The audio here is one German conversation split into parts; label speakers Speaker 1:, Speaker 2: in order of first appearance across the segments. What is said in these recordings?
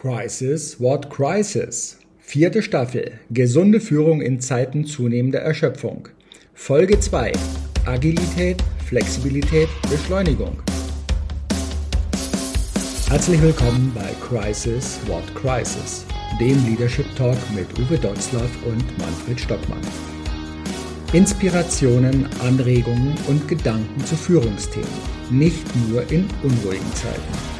Speaker 1: Crisis, what crisis? Vierte Staffel. Gesunde Führung in Zeiten zunehmender Erschöpfung. Folge 2. Agilität, Flexibilität, Beschleunigung. Herzlich willkommen bei Crisis, what crisis? Dem Leadership Talk mit Uwe Dotzlaff und Manfred Stockmann. Inspirationen, Anregungen und Gedanken zu Führungsthemen. Nicht nur in unruhigen Zeiten.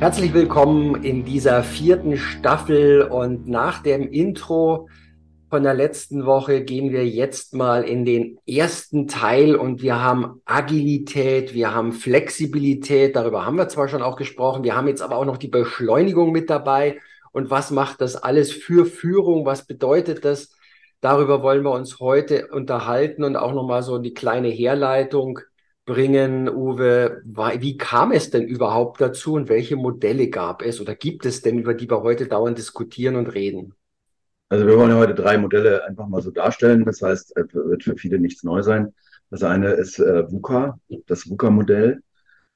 Speaker 2: Herzlich willkommen in dieser vierten Staffel und nach dem Intro von der letzten Woche gehen wir jetzt mal in den ersten Teil und wir haben Agilität, wir haben Flexibilität, darüber haben wir zwar schon auch gesprochen, wir haben jetzt aber auch noch die Beschleunigung mit dabei. Und was macht das alles für Führung, was bedeutet das? Darüber wollen wir uns heute unterhalten und auch nochmal so die kleine Herleitung bringen, Uwe. Wie kam es denn überhaupt dazu und welche Modelle gab es oder gibt es denn, über die wir heute dauernd diskutieren und reden?
Speaker 3: Also wir wollen ja heute drei Modelle einfach mal so darstellen. Das heißt, es wird für viele nichts neu sein. Das eine ist äh, VUCA, das VUCA-Modell.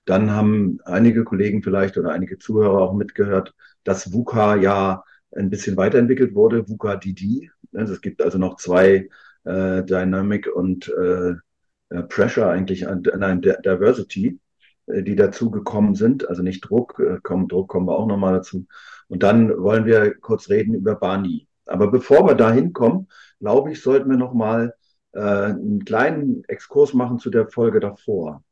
Speaker 3: Dann haben einige Kollegen vielleicht oder einige Zuhörer auch mitgehört, dass VUCA ja ein bisschen weiterentwickelt wurde, VUCA DD. Es gibt also noch zwei äh, Dynamic und äh, äh, Pressure eigentlich an, nein, Diversity, äh, die dazu gekommen sind, also nicht Druck, äh, kommen, Druck kommen wir auch nochmal dazu. Und dann wollen wir kurz reden über Barney. Aber bevor wir da hinkommen, glaube ich, sollten wir nochmal äh, einen kleinen Exkurs machen zu der Folge davor.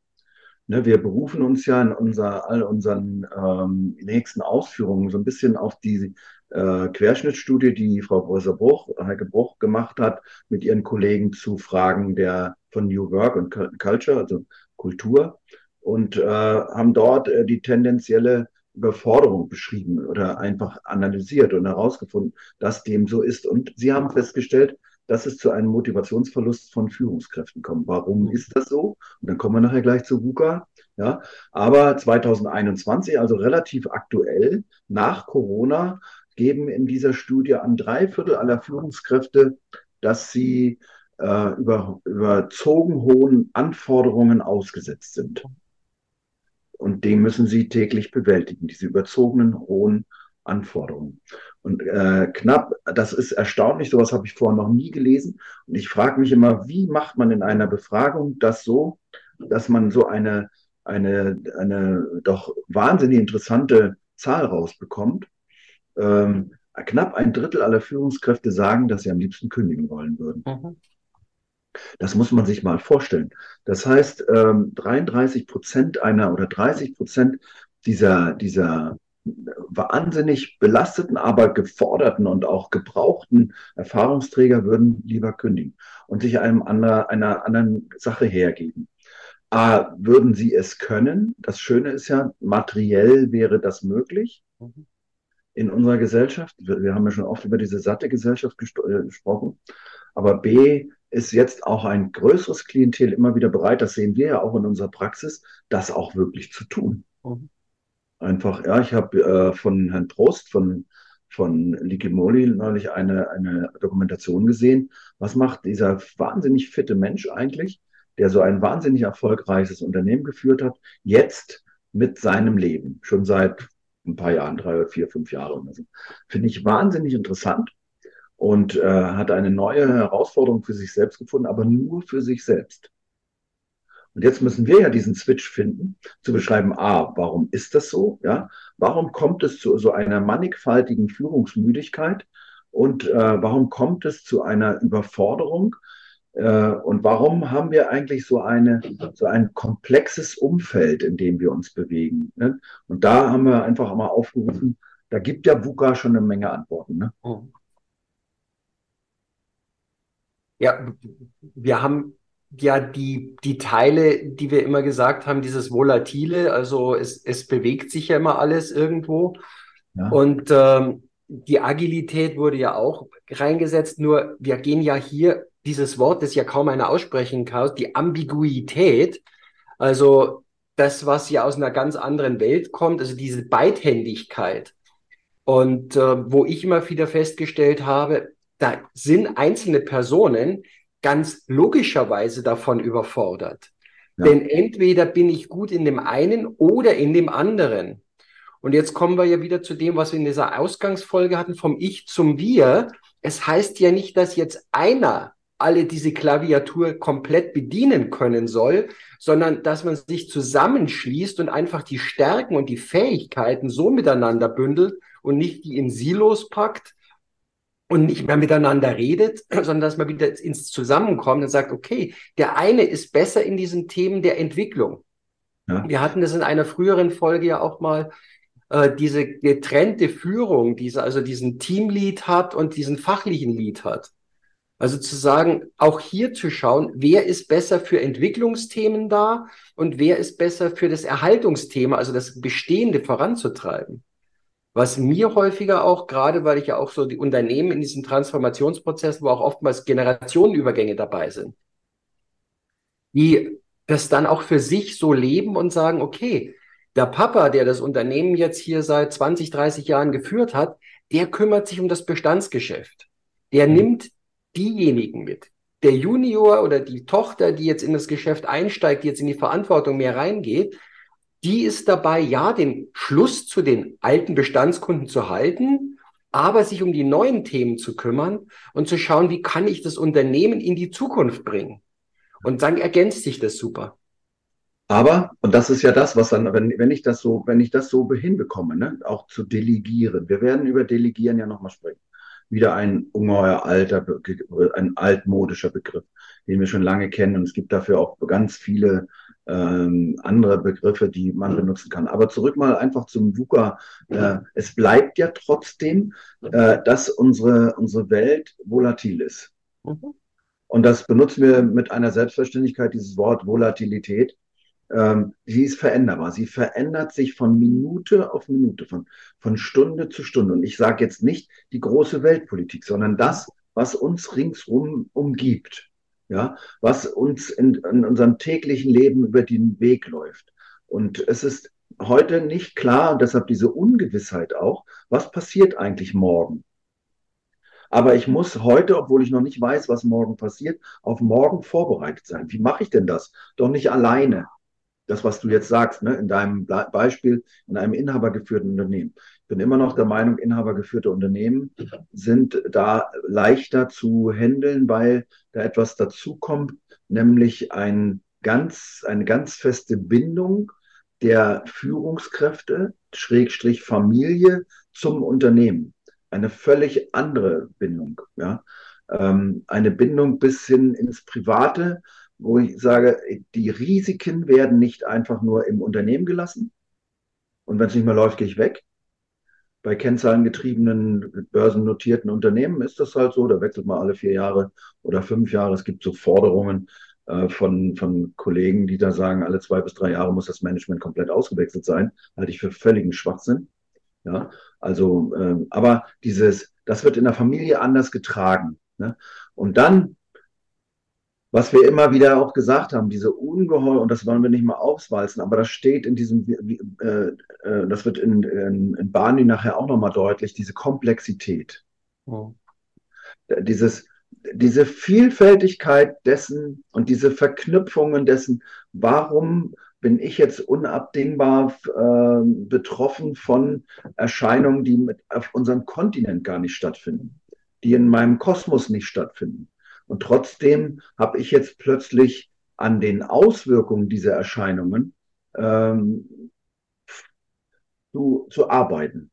Speaker 3: Ne, wir berufen uns ja in unser, all unseren ähm, nächsten Ausführungen so ein bisschen auf die äh, Querschnittstudie, die Frau Professor Bruch, Heike Bruch gemacht hat, mit ihren Kollegen zu Fragen der von New Work und Culture, also Kultur, und äh, haben dort äh, die tendenzielle Überforderung beschrieben oder einfach analysiert und herausgefunden, dass dem so ist. Und sie haben festgestellt, dass es zu einem Motivationsverlust von Führungskräften kommt. Warum ist das so? Und dann kommen wir nachher gleich zu VUCA. Ja, aber 2021, also relativ aktuell, nach Corona, geben in dieser Studie an drei Viertel aller Führungskräfte, dass sie äh, über, überzogen hohen Anforderungen ausgesetzt sind. Und dem müssen sie täglich bewältigen, diese überzogenen hohen Anforderungen. Und äh, knapp, das ist erstaunlich, sowas habe ich vorher noch nie gelesen. Und ich frage mich immer, wie macht man in einer Befragung das so, dass man so eine, eine, eine doch wahnsinnig interessante Zahl rausbekommt. Ähm, knapp ein Drittel aller Führungskräfte sagen, dass sie am liebsten kündigen wollen würden. Mhm. Das muss man sich mal vorstellen. Das heißt, 33 ähm, Prozent einer oder 30 Prozent dieser, dieser wahnsinnig belasteten, aber geforderten und auch gebrauchten Erfahrungsträger würden lieber kündigen und sich einem anderer, einer anderen Sache hergeben. A, würden sie es können? Das Schöne ist ja, materiell wäre das möglich mhm. in unserer Gesellschaft. Wir haben ja schon oft über diese satte Gesellschaft äh, gesprochen. Aber B, ist jetzt auch ein größeres Klientel immer wieder bereit, das sehen wir ja auch in unserer Praxis, das auch wirklich zu tun. Mhm. Einfach, ja, ich habe äh, von Herrn Prost, von, von Likimoli neulich eine, eine Dokumentation gesehen. Was macht dieser wahnsinnig fitte Mensch eigentlich, der so ein wahnsinnig erfolgreiches Unternehmen geführt hat, jetzt mit seinem Leben, schon seit ein paar Jahren, drei, vier, fünf Jahre oder so. Finde ich wahnsinnig interessant und äh, hat eine neue Herausforderung für sich selbst gefunden, aber nur für sich selbst. Und jetzt müssen wir ja diesen Switch finden, zu beschreiben, a, warum ist das so? Ja, warum kommt es zu so einer mannigfaltigen Führungsmüdigkeit? Und äh, warum kommt es zu einer Überforderung? Äh, und warum haben wir eigentlich so eine, so ein komplexes Umfeld, in dem wir uns bewegen? Ne? Und da haben wir einfach mal aufgerufen, da gibt ja VUCA schon eine Menge Antworten. Ne? Oh.
Speaker 2: Ja, wir haben ja die, die Teile, die wir immer gesagt haben, dieses Volatile, also es, es bewegt sich ja immer alles irgendwo. Ja. Und ähm, die Agilität wurde ja auch reingesetzt, nur wir gehen ja hier, dieses Wort, das ja kaum einer aussprechen kann, die Ambiguität, also das, was ja aus einer ganz anderen Welt kommt, also diese Beidhändigkeit. Und äh, wo ich immer wieder festgestellt habe, da sind einzelne Personen ganz logischerweise davon überfordert. Ja. Denn entweder bin ich gut in dem einen oder in dem anderen. Und jetzt kommen wir ja wieder zu dem, was wir in dieser Ausgangsfolge hatten, vom Ich zum Wir. Es heißt ja nicht, dass jetzt einer alle diese Klaviatur komplett bedienen können soll, sondern dass man sich zusammenschließt und einfach die Stärken und die Fähigkeiten so miteinander bündelt und nicht die in Silos packt und nicht mehr miteinander redet, sondern dass man wieder ins Zusammenkommen und sagt, okay, der eine ist besser in diesen Themen der Entwicklung. Ja. Wir hatten das in einer früheren Folge ja auch mal, äh, diese getrennte Führung, diese, also diesen Teamlead hat und diesen fachlichen Lead hat. Also zu sagen, auch hier zu schauen, wer ist besser für Entwicklungsthemen da und wer ist besser für das Erhaltungsthema, also das Bestehende voranzutreiben. Was mir häufiger auch, gerade weil ich ja auch so die Unternehmen in diesem Transformationsprozess, wo auch oftmals Generationenübergänge dabei sind, die das dann auch für sich so leben und sagen, okay, der Papa, der das Unternehmen jetzt hier seit 20, 30 Jahren geführt hat, der kümmert sich um das Bestandsgeschäft. Der mhm. nimmt diejenigen mit. Der Junior oder die Tochter, die jetzt in das Geschäft einsteigt, die jetzt in die Verantwortung mehr reingeht, die ist dabei, ja, den Schluss zu den alten Bestandskunden zu halten, aber sich um die neuen Themen zu kümmern und zu schauen, wie kann ich das Unternehmen in die Zukunft bringen. Und dann ergänzt sich das super.
Speaker 3: Aber, und das ist ja das, was dann, wenn, wenn ich das so, wenn ich das so hinbekomme, ne, auch zu delegieren. Wir werden über Delegieren ja nochmal sprechen. Wieder ein ungeheuer alter, ein altmodischer Begriff, den wir schon lange kennen. Und es gibt dafür auch ganz viele ähm, andere Begriffe, die man benutzen kann. Aber zurück mal einfach zum VUCA. Äh, es bleibt ja trotzdem, äh, dass unsere, unsere Welt volatil ist. Mhm. Und das benutzen wir mit einer Selbstverständlichkeit, dieses Wort Volatilität ähm, sie ist veränderbar. Sie verändert sich von Minute auf Minute, von, von Stunde zu Stunde. Und ich sage jetzt nicht die große Weltpolitik, sondern das, was uns ringsrum umgibt. Ja, was uns in, in unserem täglichen Leben über den Weg läuft. Und es ist heute nicht klar, und deshalb diese Ungewissheit auch, was passiert eigentlich morgen. Aber ich muss heute, obwohl ich noch nicht weiß, was morgen passiert, auf morgen vorbereitet sein. Wie mache ich denn das? Doch nicht alleine das, was du jetzt sagst, ne, in deinem Beispiel, in einem inhabergeführten Unternehmen. Ich bin immer noch der Meinung, inhabergeführte Unternehmen sind da leichter zu handeln, weil da etwas dazukommt, nämlich ein ganz, eine ganz feste Bindung der Führungskräfte, Schrägstrich Familie zum Unternehmen. Eine völlig andere Bindung, ja. Ähm, eine Bindung bis hin ins Private, wo ich sage, die Risiken werden nicht einfach nur im Unternehmen gelassen. Und wenn es nicht mehr läuft, gehe ich weg. Bei kennzahlengetriebenen, börsennotierten Unternehmen ist das halt so. Da wechselt man alle vier Jahre oder fünf Jahre. Es gibt so Forderungen äh, von, von Kollegen, die da sagen, alle zwei bis drei Jahre muss das Management komplett ausgewechselt sein. Halte ich für völligen Schwachsinn. Ja, also, äh, aber dieses, das wird in der Familie anders getragen. Ne? Und dann was wir immer wieder auch gesagt haben, diese ungeheuer, und das wollen wir nicht mal aufwalzen, aber das steht in diesem, äh, äh, das wird in, in, in Barney nachher auch nochmal deutlich, diese Komplexität. Oh. Dieses, diese Vielfältigkeit dessen und diese Verknüpfungen dessen, warum bin ich jetzt unabdingbar äh, betroffen von Erscheinungen, die mit, auf unserem Kontinent gar nicht stattfinden, die in meinem Kosmos nicht stattfinden. Und trotzdem habe ich jetzt plötzlich an den Auswirkungen dieser Erscheinungen ähm, zu, zu arbeiten.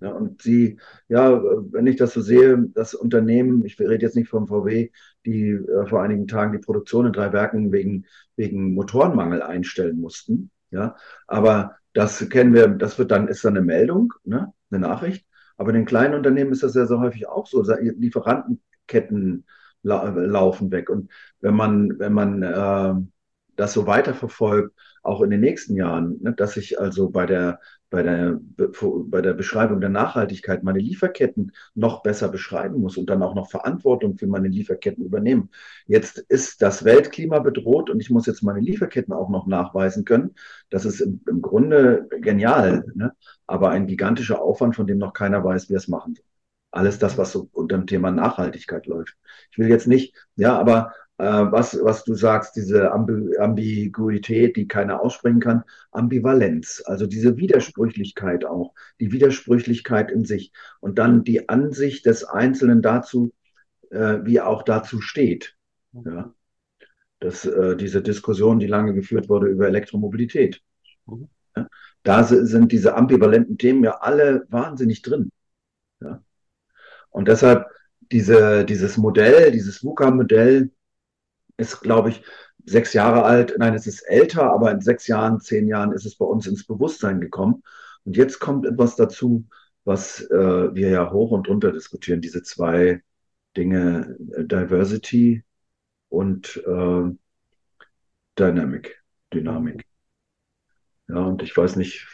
Speaker 3: Ja, und sie, ja, wenn ich das so sehe, das Unternehmen, ich rede jetzt nicht vom VW, die äh, vor einigen Tagen die Produktion in drei Werken wegen, wegen Motorenmangel einstellen mussten. Ja, aber das kennen wir, das wird dann, ist dann eine Meldung, ne, eine Nachricht. Aber in den kleinen Unternehmen ist das ja so häufig auch so. Lieferantenketten la laufen weg. Und wenn man, wenn man äh, das so weiterverfolgt, auch in den nächsten Jahren, ne, dass ich also bei der, bei der, bei der Beschreibung der Nachhaltigkeit meine Lieferketten noch besser beschreiben muss und dann auch noch Verantwortung für meine Lieferketten übernehmen. Jetzt ist das Weltklima bedroht und ich muss jetzt meine Lieferketten auch noch nachweisen können. Das ist im, im Grunde genial, ne? aber ein gigantischer Aufwand, von dem noch keiner weiß, wie er es machen soll. Alles das, was so unter dem Thema Nachhaltigkeit läuft. Ich will jetzt nicht, ja, aber äh, was, was du sagst, diese Ambi Ambiguität, die keiner aussprechen kann, Ambivalenz, also diese Widersprüchlichkeit auch, die Widersprüchlichkeit in sich und dann die Ansicht des Einzelnen dazu, äh, wie er auch dazu steht. Ja. Das, äh, diese Diskussion, die lange geführt wurde über Elektromobilität. Mhm. Ja. Da sind diese ambivalenten Themen ja alle wahnsinnig drin. Ja. Und deshalb diese, dieses Modell, dieses VUCA-Modell, ist, glaube ich, sechs Jahre alt. Nein, es ist älter, aber in sechs Jahren, zehn Jahren ist es bei uns ins Bewusstsein gekommen. Und jetzt kommt etwas dazu, was äh, wir ja hoch und runter diskutieren, diese zwei Dinge, äh, Diversity und äh, Dynamic, Dynamik. Ja, und ich weiß nicht,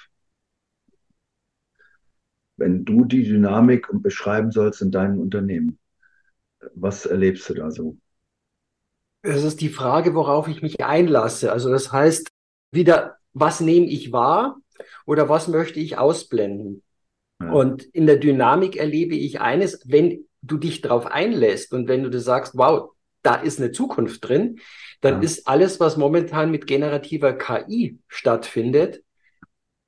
Speaker 3: wenn du die Dynamik beschreiben sollst in deinem Unternehmen, was erlebst du da so?
Speaker 2: Es ist die Frage, worauf ich mich einlasse. Also das heißt, wieder, was nehme ich wahr oder was möchte ich ausblenden? Ja. Und in der Dynamik erlebe ich eines, wenn du dich darauf einlässt und wenn du das sagst, wow, da ist eine Zukunft drin, dann ja. ist alles, was momentan mit generativer KI stattfindet,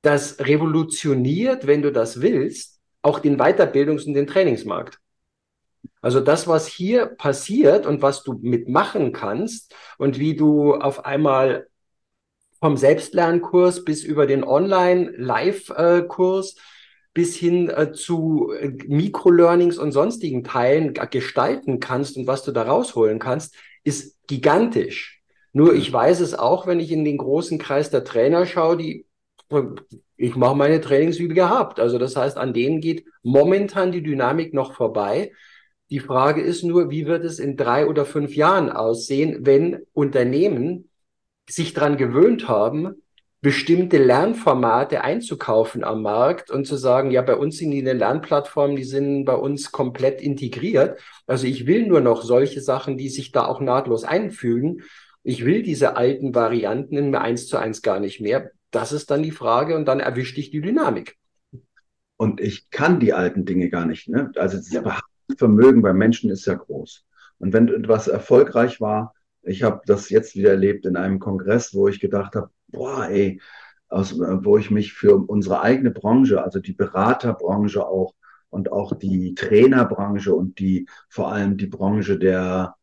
Speaker 2: das revolutioniert, wenn du das willst, auch den Weiterbildungs- und den Trainingsmarkt. Also das, was hier passiert und was du mitmachen kannst und wie du auf einmal vom Selbstlernkurs bis über den Online-Live-Kurs bis hin äh, zu äh, Mikrolearnings und sonstigen Teilen gestalten kannst und was du da rausholen kannst, ist gigantisch. Nur ich weiß es auch, wenn ich in den großen Kreis der Trainer schaue, die ich mache meine Trainings wie gehabt. Also das heißt, an denen geht momentan die Dynamik noch vorbei. Die Frage ist nur, wie wird es in drei oder fünf Jahren aussehen, wenn Unternehmen sich daran gewöhnt haben, bestimmte Lernformate einzukaufen am Markt und zu sagen, ja, bei uns sind die Lernplattformen, die sind bei uns komplett integriert. Also ich will nur noch solche Sachen, die sich da auch nahtlos einfügen. Ich will diese alten Varianten in mir eins zu eins gar nicht mehr. Das ist dann die Frage und dann erwischt dich die Dynamik.
Speaker 3: Und ich kann die alten Dinge gar nicht. Ne? Also das ja. Vermögen beim Menschen ist ja groß. Und wenn etwas erfolgreich war, ich habe das jetzt wieder erlebt in einem Kongress, wo ich gedacht habe, boah, ey, aus, wo ich mich für unsere eigene Branche, also die Beraterbranche auch und auch die Trainerbranche und die vor allem die Branche der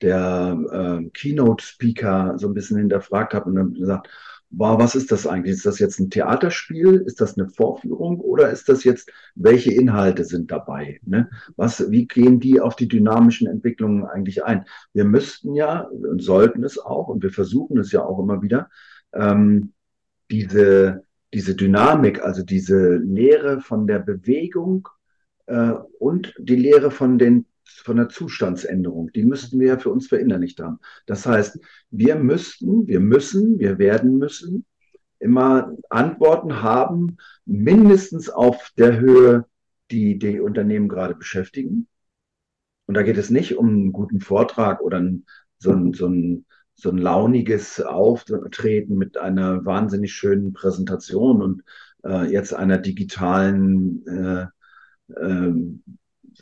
Speaker 3: der äh, Keynote Speaker so ein bisschen hinterfragt habe und dann gesagt, wow, was ist das eigentlich? Ist das jetzt ein Theaterspiel? Ist das eine Vorführung oder ist das jetzt, welche Inhalte sind dabei? Ne? Was, wie gehen die auf die dynamischen Entwicklungen eigentlich ein? Wir müssten ja und sollten es auch und wir versuchen es ja auch immer wieder, ähm, diese, diese Dynamik, also diese Lehre von der Bewegung äh, und die Lehre von den von der Zustandsänderung, die müssten wir ja für uns verinnerlicht haben. Das heißt, wir müssten, wir müssen, wir werden müssen immer Antworten haben, mindestens auf der Höhe, die die Unternehmen gerade beschäftigen. Und da geht es nicht um einen guten Vortrag oder so, ein, so, ein, so ein launiges Auftreten mit einer wahnsinnig schönen Präsentation und äh, jetzt einer digitalen äh, äh,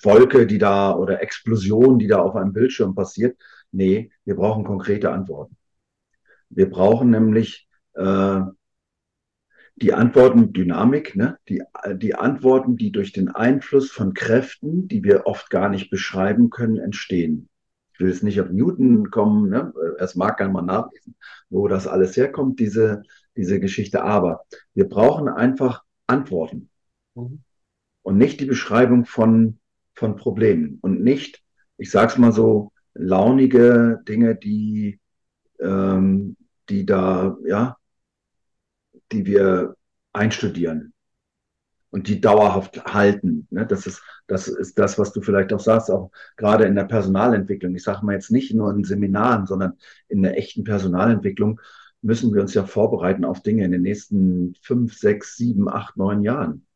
Speaker 3: Wolke, die da oder Explosion, die da auf einem Bildschirm passiert. Nee, wir brauchen konkrete Antworten. Wir brauchen nämlich äh, die Antworten Dynamik, ne? die, die Antworten, die durch den Einfluss von Kräften, die wir oft gar nicht beschreiben können, entstehen. Ich will jetzt nicht auf Newton kommen, ne? es mag gerne mal nachlesen, wo das alles herkommt, diese, diese Geschichte, aber wir brauchen einfach Antworten mhm. und nicht die Beschreibung von von Problemen und nicht, ich sage es mal so, launige Dinge, die, ähm, die da, ja, die wir einstudieren und die dauerhaft halten. Ne? Das, ist, das ist das, was du vielleicht auch sagst, auch gerade in der Personalentwicklung. Ich sage mal jetzt nicht nur in Seminaren, sondern in der echten Personalentwicklung müssen wir uns ja vorbereiten auf Dinge in den nächsten fünf, sechs, sieben, acht, neun Jahren.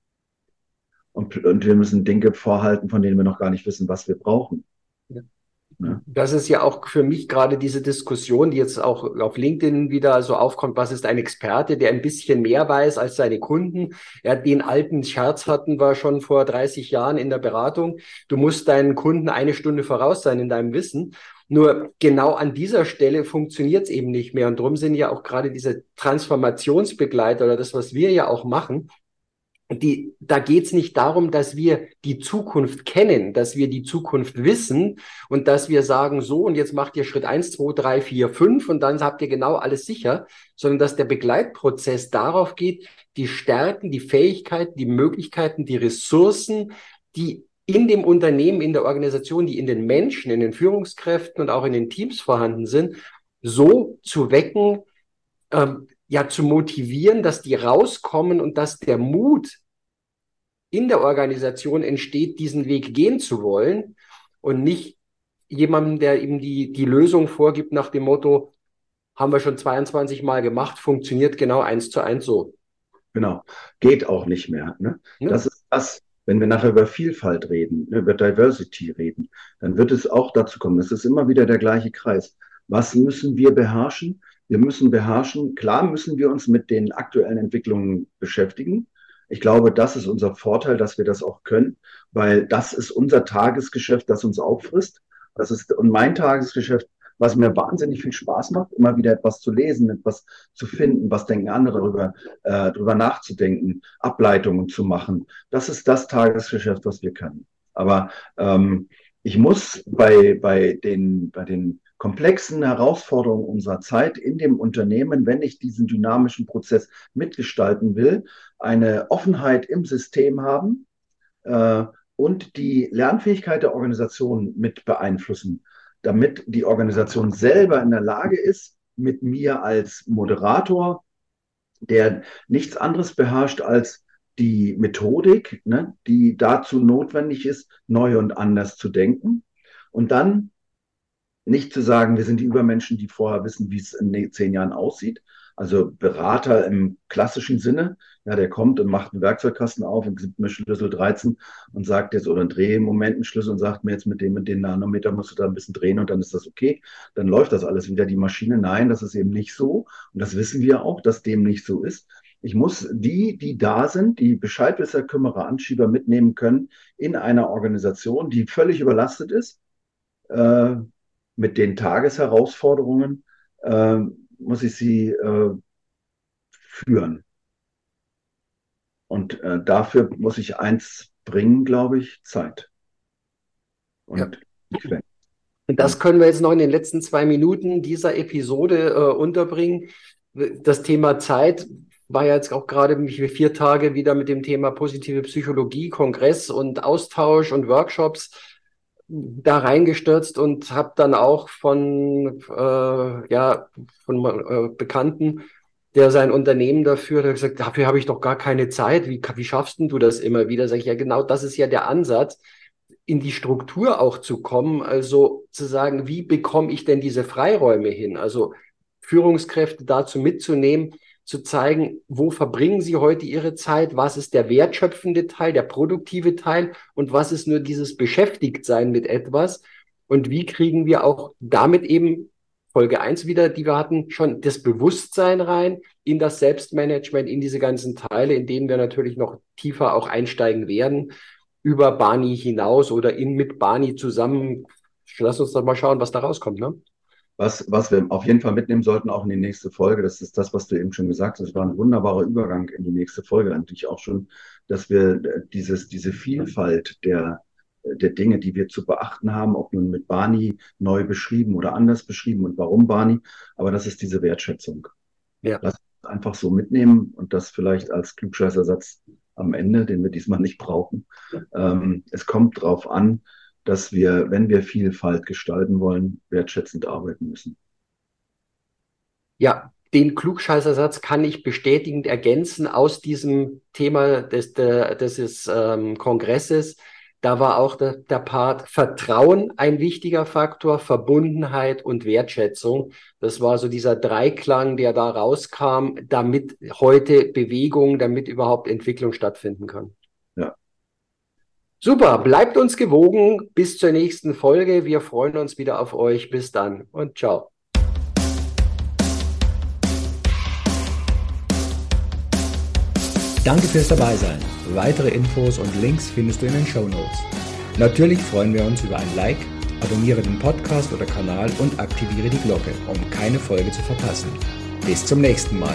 Speaker 3: Und, und wir müssen Dinge vorhalten, von denen wir noch gar nicht wissen, was wir brauchen.
Speaker 2: Das ist ja auch für mich gerade diese Diskussion, die jetzt auch auf LinkedIn wieder so aufkommt. Was ist ein Experte, der ein bisschen mehr weiß als seine Kunden? Ja, den alten Scherz hatten wir schon vor 30 Jahren in der Beratung. Du musst deinen Kunden eine Stunde voraus sein in deinem Wissen. Nur genau an dieser Stelle funktioniert es eben nicht mehr. Und darum sind ja auch gerade diese Transformationsbegleiter oder das, was wir ja auch machen, die, da geht es nicht darum, dass wir die Zukunft kennen, dass wir die Zukunft wissen und dass wir sagen, so und jetzt macht ihr Schritt eins, zwei, drei, vier, fünf und dann habt ihr genau alles sicher, sondern dass der Begleitprozess darauf geht, die Stärken, die Fähigkeiten, die Möglichkeiten, die Ressourcen, die in dem Unternehmen, in der Organisation, die in den Menschen, in den Führungskräften und auch in den Teams vorhanden sind, so zu wecken, ähm, ja zu motivieren, dass die rauskommen und dass der Mut in der Organisation entsteht, diesen Weg gehen zu wollen und nicht jemandem, der ihm die, die Lösung vorgibt nach dem Motto, haben wir schon 22 Mal gemacht, funktioniert genau eins zu eins so.
Speaker 3: Genau, geht auch nicht mehr. Ne? Ja. Das ist das, wenn wir nachher über Vielfalt reden, ne, über Diversity reden, dann wird es auch dazu kommen. Es ist immer wieder der gleiche Kreis. Was müssen wir beherrschen? Wir müssen beherrschen, klar müssen wir uns mit den aktuellen Entwicklungen beschäftigen. Ich glaube, das ist unser Vorteil, dass wir das auch können, weil das ist unser Tagesgeschäft, das uns auffrisst. Das ist und mein Tagesgeschäft, was mir wahnsinnig viel Spaß macht, immer wieder etwas zu lesen, etwas zu finden, was denken andere darüber, äh, darüber nachzudenken, Ableitungen zu machen. Das ist das Tagesgeschäft, was wir können. Aber ähm, ich muss bei, bei, den, bei den komplexen Herausforderungen unserer Zeit in dem Unternehmen, wenn ich diesen dynamischen Prozess mitgestalten will, eine Offenheit im System haben äh, und die Lernfähigkeit der Organisation mit beeinflussen, damit die Organisation selber in der Lage ist, mit mir als Moderator, der nichts anderes beherrscht als die Methodik, ne, die dazu notwendig ist, neu und anders zu denken. Und dann nicht zu sagen, wir sind die Übermenschen, die vorher wissen, wie es in zehn Jahren aussieht. Also Berater im klassischen Sinne, ja, der kommt und macht einen Werkzeugkasten auf und gibt mir Schlüssel 13 und sagt jetzt, oder einen Drehmomentenschlüssel und sagt mir jetzt mit dem und den Nanometer musst du da ein bisschen drehen und dann ist das okay. Dann läuft das alles wieder die Maschine. Nein, das ist eben nicht so. Und das wissen wir auch, dass dem nicht so ist. Ich muss die, die da sind, die Bescheidwisser, Kümmerer, Anschieber mitnehmen können in einer Organisation, die völlig überlastet ist, äh, mit den Tagesherausforderungen äh, muss ich sie äh, führen. Und äh, dafür muss ich eins bringen, glaube ich, Zeit.
Speaker 2: Und ja. Das können wir jetzt noch in den letzten zwei Minuten dieser Episode äh, unterbringen. Das Thema Zeit war ja jetzt auch gerade vier Tage wieder mit dem Thema positive Psychologie, Kongress und Austausch und Workshops da reingestürzt und habe dann auch von äh, ja von äh, Bekannten, der sein Unternehmen dafür, hat gesagt, dafür habe ich doch gar keine Zeit. Wie, wie schaffst denn du das immer wieder? Sag ich ja genau, das ist ja der Ansatz, in die Struktur auch zu kommen. Also zu sagen, wie bekomme ich denn diese Freiräume hin? Also Führungskräfte dazu mitzunehmen, zu zeigen, wo verbringen Sie heute Ihre Zeit, was ist der wertschöpfende Teil, der produktive Teil und was ist nur dieses Beschäftigtsein mit etwas und wie kriegen wir auch damit eben Folge eins wieder, die wir hatten, schon das Bewusstsein rein in das Selbstmanagement, in diese ganzen Teile, in denen wir natürlich noch tiefer auch einsteigen werden, über Bani hinaus oder in mit Bani zusammen. Lass uns doch mal schauen, was da rauskommt, ne?
Speaker 3: Was, was wir auf jeden Fall mitnehmen sollten, auch in die nächste Folge, das ist das, was du eben schon gesagt hast. Das war ein wunderbarer Übergang in die nächste Folge eigentlich auch schon, dass wir dieses, diese Vielfalt der, der Dinge, die wir zu beachten haben, ob nun mit Barney neu beschrieben oder anders beschrieben und warum Barney, aber das ist diese Wertschätzung. Ja. Lass uns einfach so mitnehmen und das vielleicht als Klugscheißersatz am Ende, den wir diesmal nicht brauchen. Ähm, es kommt drauf an, dass wir, wenn wir Vielfalt gestalten wollen, wertschätzend arbeiten müssen.
Speaker 2: Ja, den Klugscheißersatz kann ich bestätigend ergänzen aus diesem Thema des, des, ähm, Kongresses. Da war auch der, der Part Vertrauen ein wichtiger Faktor, Verbundenheit und Wertschätzung. Das war so dieser Dreiklang, der da rauskam, damit heute Bewegung, damit überhaupt Entwicklung stattfinden kann. Super, bleibt uns gewogen. Bis zur nächsten Folge. Wir freuen uns wieder auf euch. Bis dann und ciao.
Speaker 1: Danke fürs Dabeisein. Weitere Infos und Links findest du in den Show Notes. Natürlich freuen wir uns über ein Like, abonniere den Podcast oder Kanal und aktiviere die Glocke, um keine Folge zu verpassen. Bis zum nächsten Mal.